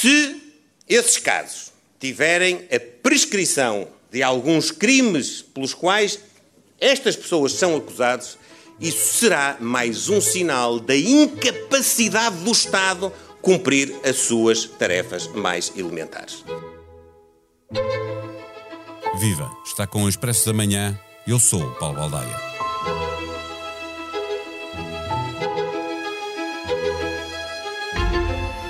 Se esses casos tiverem a prescrição de alguns crimes pelos quais estas pessoas são acusadas, isso será mais um sinal da incapacidade do Estado cumprir as suas tarefas mais elementares. Viva! Está com o Expresso da Manhã. Eu sou o Paulo Baldaia.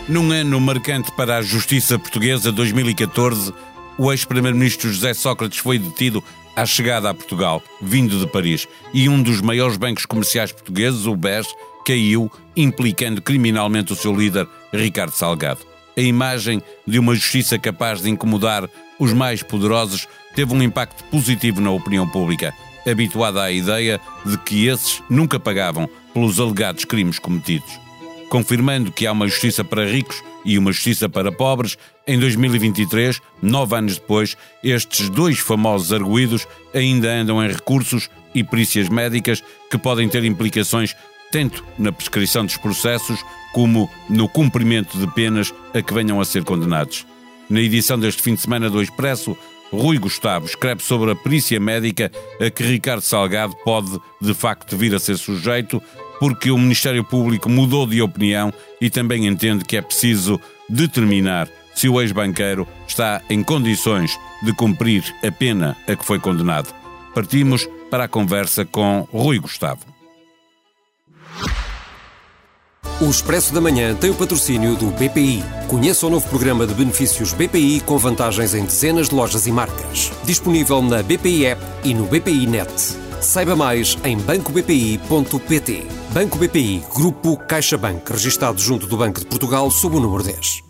Num ano marcante para a justiça portuguesa, 2014, o ex-primeiro-ministro José Sócrates foi detido à chegada a Portugal, vindo de Paris, e um dos maiores bancos comerciais portugueses, o BES, caiu, implicando criminalmente o seu líder, Ricardo Salgado. A imagem de uma justiça capaz de incomodar os mais poderosos teve um impacto positivo na opinião pública, habituada à ideia de que esses nunca pagavam pelos alegados crimes cometidos confirmando que há uma justiça para ricos e uma justiça para pobres, em 2023, nove anos depois, estes dois famosos arguídos ainda andam em recursos e perícias médicas que podem ter implicações tanto na prescrição dos processos como no cumprimento de penas a que venham a ser condenados. Na edição deste fim de semana do Expresso, Rui Gustavo escreve sobre a perícia médica a que Ricardo Salgado pode, de facto, vir a ser sujeito, porque o Ministério Público mudou de opinião e também entende que é preciso determinar se o ex-banqueiro está em condições de cumprir a pena a que foi condenado. Partimos para a conversa com Rui Gustavo. O Expresso da Manhã tem o patrocínio do BPI. Conheça o novo programa de benefícios BPI com vantagens em dezenas de lojas e marcas. Disponível na BPI App e no BPI Net. Saiba mais em bancobpi.pt. Banco BPI, Grupo CaixaBank, registado junto do Banco de Portugal sob o número 10.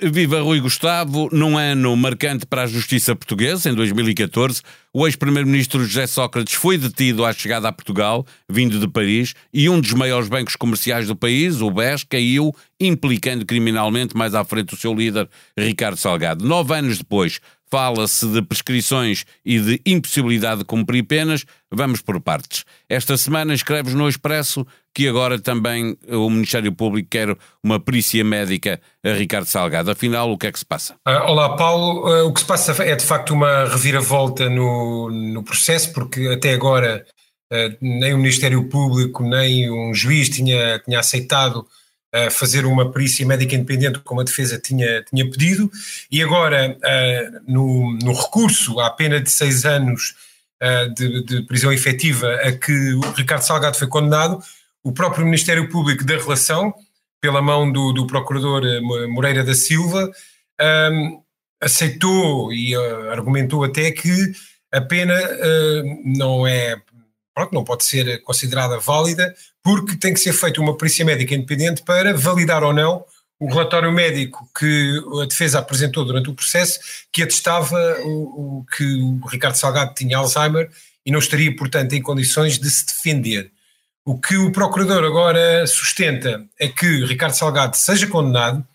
Viva Rui Gustavo, num ano marcante para a justiça portuguesa, em 2014, o ex-primeiro-ministro José Sócrates foi detido à chegada a Portugal, vindo de Paris, e um dos maiores bancos comerciais do país, o BES, caiu, implicando criminalmente mais à frente o seu líder, Ricardo Salgado. Nove anos depois, fala-se de prescrições e de impossibilidade de cumprir penas. Vamos por partes. Esta semana escreves no Expresso que agora também o Ministério Público quer uma perícia médica a Ricardo Salgado. Afinal, o que é que se passa? Uh, olá, Paulo. Uh, o que se passa é de facto uma reviravolta no, no processo, porque até agora uh, nem o Ministério Público nem um juiz tinha, tinha aceitado uh, fazer uma perícia médica independente, como a defesa tinha, tinha pedido, e agora, uh, no, no, recurso à pena de seis anos uh, de, de, prisão efetiva a que o Ricardo Salgado foi condenado, o próprio Ministério Público da Relação, pela mão do, do Procurador Moreira da Silva, um, aceitou e argumentou até que a pena não é pronto, não pode ser considerada válida, porque tem que ser feita uma perícia médica independente para validar ou não o relatório médico que a defesa apresentou durante o processo, que atestava o, o, que o Ricardo Salgado tinha Alzheimer e não estaria, portanto, em condições de se defender. O que o procurador agora sustenta é que Ricardo Salgado seja condenado,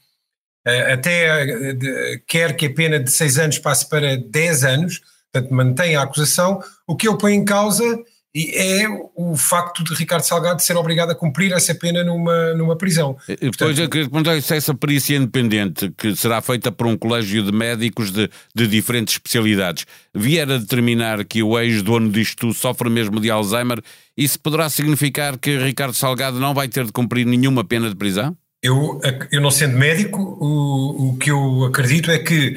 eh, até eh, quer que a pena de seis anos passe para dez anos, portanto, mantém a acusação. O que ele põe em causa é o facto de Ricardo Salgado ser obrigado a cumprir essa pena numa, numa prisão. Depois eu queria perguntar se essa perícia independente, que será feita por um colégio de médicos de, de diferentes especialidades, vier a determinar que o ex-dono disto sofre mesmo de Alzheimer, isso poderá significar que Ricardo Salgado não vai ter de cumprir nenhuma pena de prisão? Eu, eu não sendo médico, o, o que eu acredito é que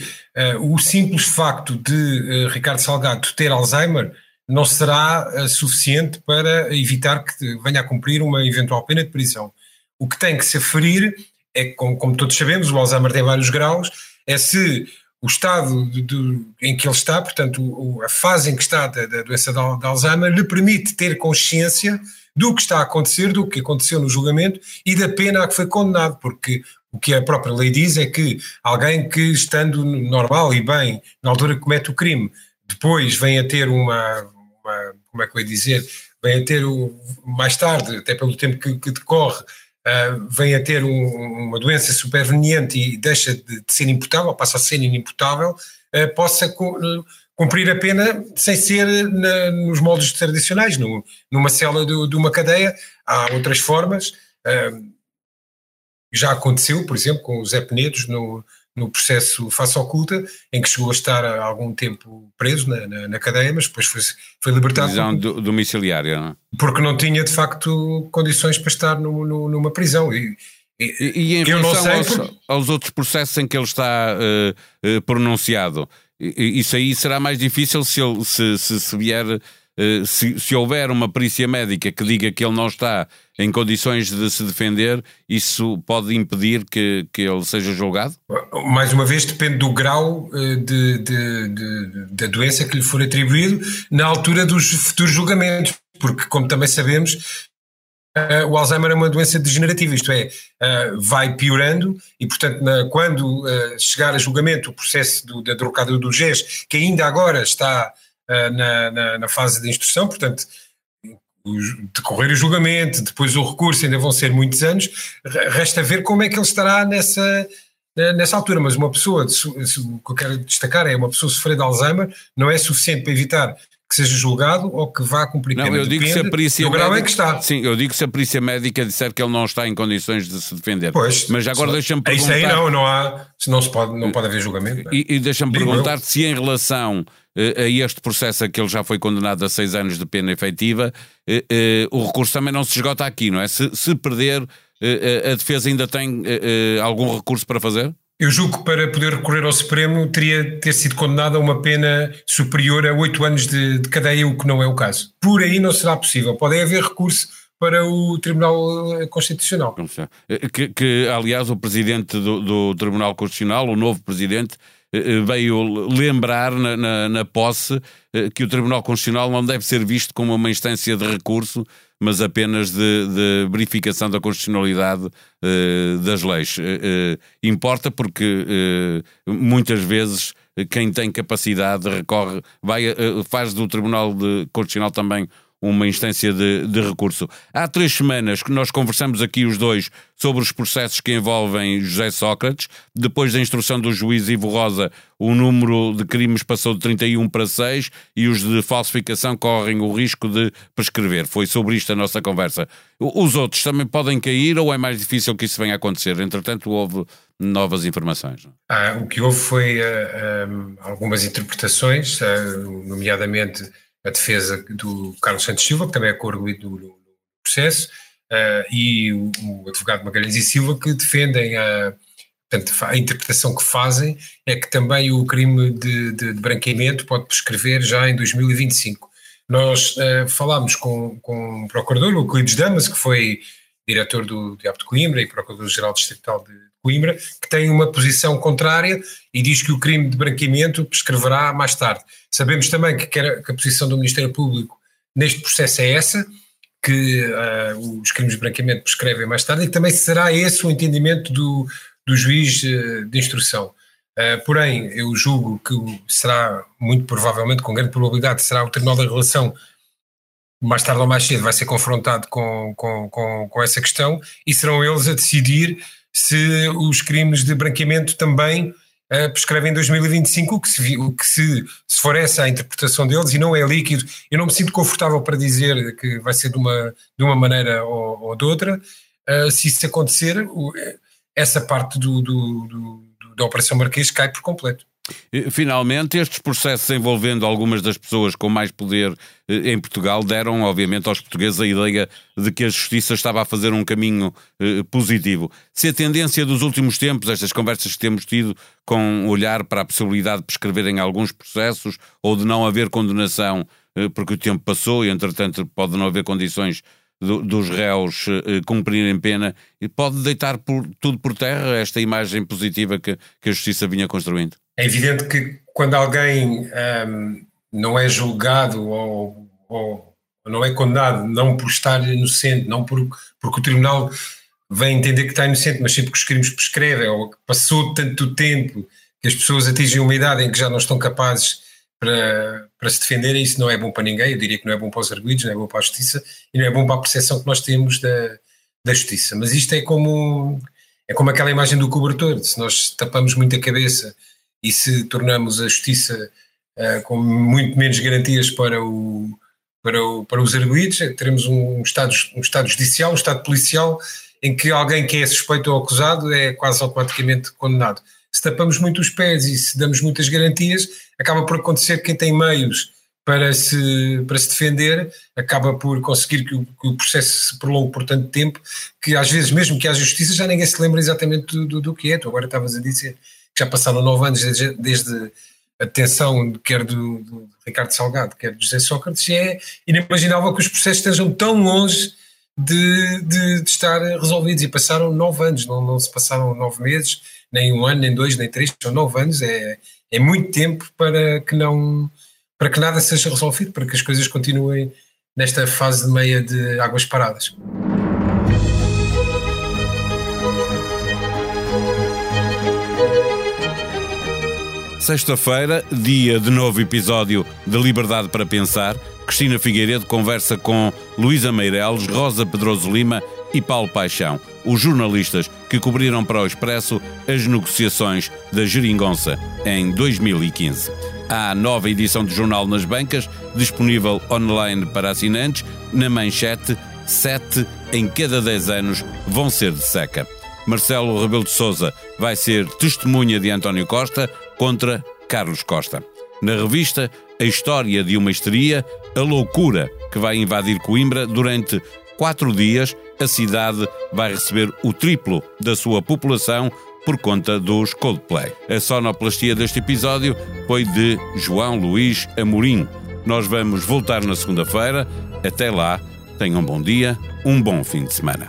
uh, o simples facto de uh, Ricardo Salgado ter Alzheimer não será uh, suficiente para evitar que venha a cumprir uma eventual pena de prisão. O que tem que se aferir é, como, como todos sabemos, o Alzheimer tem vários graus, é se o estado de, de, em que ele está, portanto, o, a fase em que está da, da doença de, Alzheimer, lhe permite ter consciência do que está a acontecer, do que aconteceu no julgamento e da pena a que foi condenado, porque o que a própria lei diz é que alguém que, estando normal e bem, na altura que comete o crime, depois vem a ter uma, uma, como é que eu ia dizer, vem a ter o, mais tarde, até pelo tempo que, que decorre, uh, vem a ter um, uma doença superveniente e deixa de, de, ser imputável, passa a ser inimputável, uh, possa cumprir a pena sem ser na, nos moldes tradicionais, no, numa cela de, de, uma cadeia, há outras formas. Uh, já aconteceu, por exemplo, com o Zé Penedos no, no processo face oculta, em que chegou a estar algum tempo preso na, na, na cadeia, mas depois foi, foi libertado. Prisão porque, domiciliária, não é? Porque não tinha, de facto, condições para estar no, no, numa prisão. E, e, e em relação aos, aos, outros processos em que ele está uh, uh, pronunciado, isso aí será mais difícil se, ele, se, se, se vier eh, se, se, houver uma perícia médica que diga que ele não está em condições de se defender, isso pode impedir que, que ele seja julgado? Mais uma vez, depende do grau eh, de, de, de, da doença que lhe for atribuído na altura dos futuros julgamentos, porque, como também sabemos, o Alzheimer é uma doença degenerativa, isto é, uh, vai piorando e, portanto, quando uh, chegar a julgamento o processo do, da trocada do GES, que ainda agora está na, na, na, fase de instrução, portanto, decorrer o julgamento, depois o recurso, ainda vão ser muitos anos, resta ver como é que ele estará nessa, nessa altura, mas uma pessoa, o que eu quero destacar é uma pessoa sofrer de Alzheimer não é suficiente para evitar que seja julgado ou que vá cumprir não, eu digo se a perícia médica, é que está. Sim, eu digo se a perícia médica disser que ele não está em condições de se defender. Pois, mas agora deixa-me perguntar... Isso aí não, não há, não, se pode, não pode haver julgamento. E, e deixa-me perguntar se em relação uh, a este processo a que ele já foi condenado a seis anos de pena efetiva, uh, uh, o recurso também não se esgota aqui, não é? Se, se perder, a defesa ainda tem algum recurso para fazer? Eu julgo que para poder recorrer ao Supremo teria ter sido condenado a uma pena superior a oito anos de, de, cadeia, o que não é o caso. Por aí não será possível. Pode haver recurso para o Tribunal Constitucional. Eh, que, que aliás, o presidente do, do, Tribunal Constitucional, o novo presidente, eh, eh, veio lembrar na, na, na posse que o Tribunal Constitucional não deve ser visto como uma instância de recurso mas apenas de, de verificação da constitucionalidade das leis. Importa porque muitas vezes quem tem capacidade recorre, vai, faz do Tribunal Constitucional também uma instância de, de, recurso. Há três semanas que nós conversamos aqui os dois sobre os processos que envolvem José Sócrates. Depois da instrução do juiz Ivo Rosa, o número de crimes passou de 31 para 6 e os de falsificação correm o risco de prescrever. Foi sobre isto a nossa conversa. Os outros também podem cair ou é mais difícil que isso venha a acontecer? Entretanto, houve novas informações. Ah, o que houve foi uh, ah, um, ah, algumas interpretações, uh, nomeadamente a defesa do Carlos Santos Silva, que também é coordenador do, do processo, uh, e o, o, advogado Magalhães e Silva, que defendem a, portanto, a interpretação que fazem é que também o crime de, de, de branqueamento pode prescrever já em 2025. Nós uh, falámos com, com o procurador, o Euclides Damas, que foi diretor do Diabo de Coimbra e procurador-geral distrital de Coimbra, que tem uma posição contrária e diz que o crime de branqueamento prescreverá mais tarde. Sabemos também que, que a posição do Ministério Público neste processo é essa, que uh, os crimes de branqueamento prescrevem mais tarde, e que também será esse o entendimento do, do juiz uh, de instrução. Uh, porém, eu julgo que será, muito provavelmente, com grande probabilidade, será o Tribunal da Relação, mais tarde ou mais cedo, vai ser confrontado com, com, com, com essa questão e serão eles a decidir se os crimes de branqueamento também uh, prescrevem em 2025, o que, se, o que se, se for essa a interpretação deles e não é líquido, eu não me sinto confortável para dizer que vai ser de uma, de uma maneira ou, ou de outra, uh, se isso acontecer, o, essa parte do, do, do, da Operação Marquês cai por completo. Finalmente, estes processos envolvendo algumas das pessoas com mais poder eh, em Portugal deram, obviamente, aos portugueses a ideia de que a justiça estava a fazer um caminho eh, positivo. Se a tendência dos últimos tempos, estas conversas que temos tido, com olhar para a possibilidade de prescreverem alguns processos ou de não haver condenação eh, porque o tempo passou e, entretanto, pode não haver condições do, dos réus cumprirem pena, pode deitar por, tudo por terra esta imagem positiva que, que a justiça vinha construindo? É evidente que quando alguém um, não é julgado ou, ou, não é condenado, não por estar inocente, não por, porque o tribunal vem entender que está inocente, mas sim porque os crimes prescrevem ou que passou tanto tempo que as pessoas atingem uma idade em que já não estão capazes para, para se defenderem, isso não é bom para ninguém. Eu diria que não é bom para os arguidos, não é bom para a justiça e não é bom para a percepção que nós temos da, da justiça. Mas isto é como, é como aquela imagem do cobertor: se nós tapamos muito a cabeça e se tornamos a justiça uh, com muito menos garantias para, o, para, o, para os arguídos, teremos um estado, um estado judicial, um estado policial em que alguém que é suspeito ou acusado é quase automaticamente condenado. Se tapamos muito os pés e se damos muitas garantias, acaba por acontecer que quem tem meios para se, para se defender, acaba por conseguir que o, que o, processo se prolongue por tanto tempo, que às vezes, mesmo que haja justiça, já ninguém se lembra exatamente do, do, do que é. Tu agora estavas a dizer já passaram nove anos desde, desde a detenção, quer do, do, Ricardo Salgado, quer do José Sócrates, é inimaginável que os processos estejam tão longe de, de, de estar resolvidos. E passaram nove anos, não, não se passaram nove meses, nem um ano, nem dois, nem três, são nove anos, é, é muito tempo para que não para que nada seja resolvido, para que as coisas continuem nesta fase de meia de águas paradas. Sexta-feira, dia de novo episódio de Liberdade para Pensar. Cristina Figueiredo conversa com Luísa Meireles, Rosa Pedroso Lima e Paulo Paixão, os jornalistas que cobriram para o Expresso as negociações da Geringonça em 2015. Há nova edição do jornal nas bancas, disponível online para assinantes. Na manchete, sete em cada dez anos vão ser de seca. Marcelo Rebelo de Souza vai ser testemunha de António Costa contra Carlos Costa. Na revista, a história de uma histeria, a loucura que vai invadir Coimbra durante quatro dias. A cidade vai receber o triplo da sua população por conta dos Coldplay. A sonoplastia deste episódio foi de João Luís Amorim. Nós vamos voltar na segunda-feira. Até lá, tenham um bom dia, um bom fim de semana.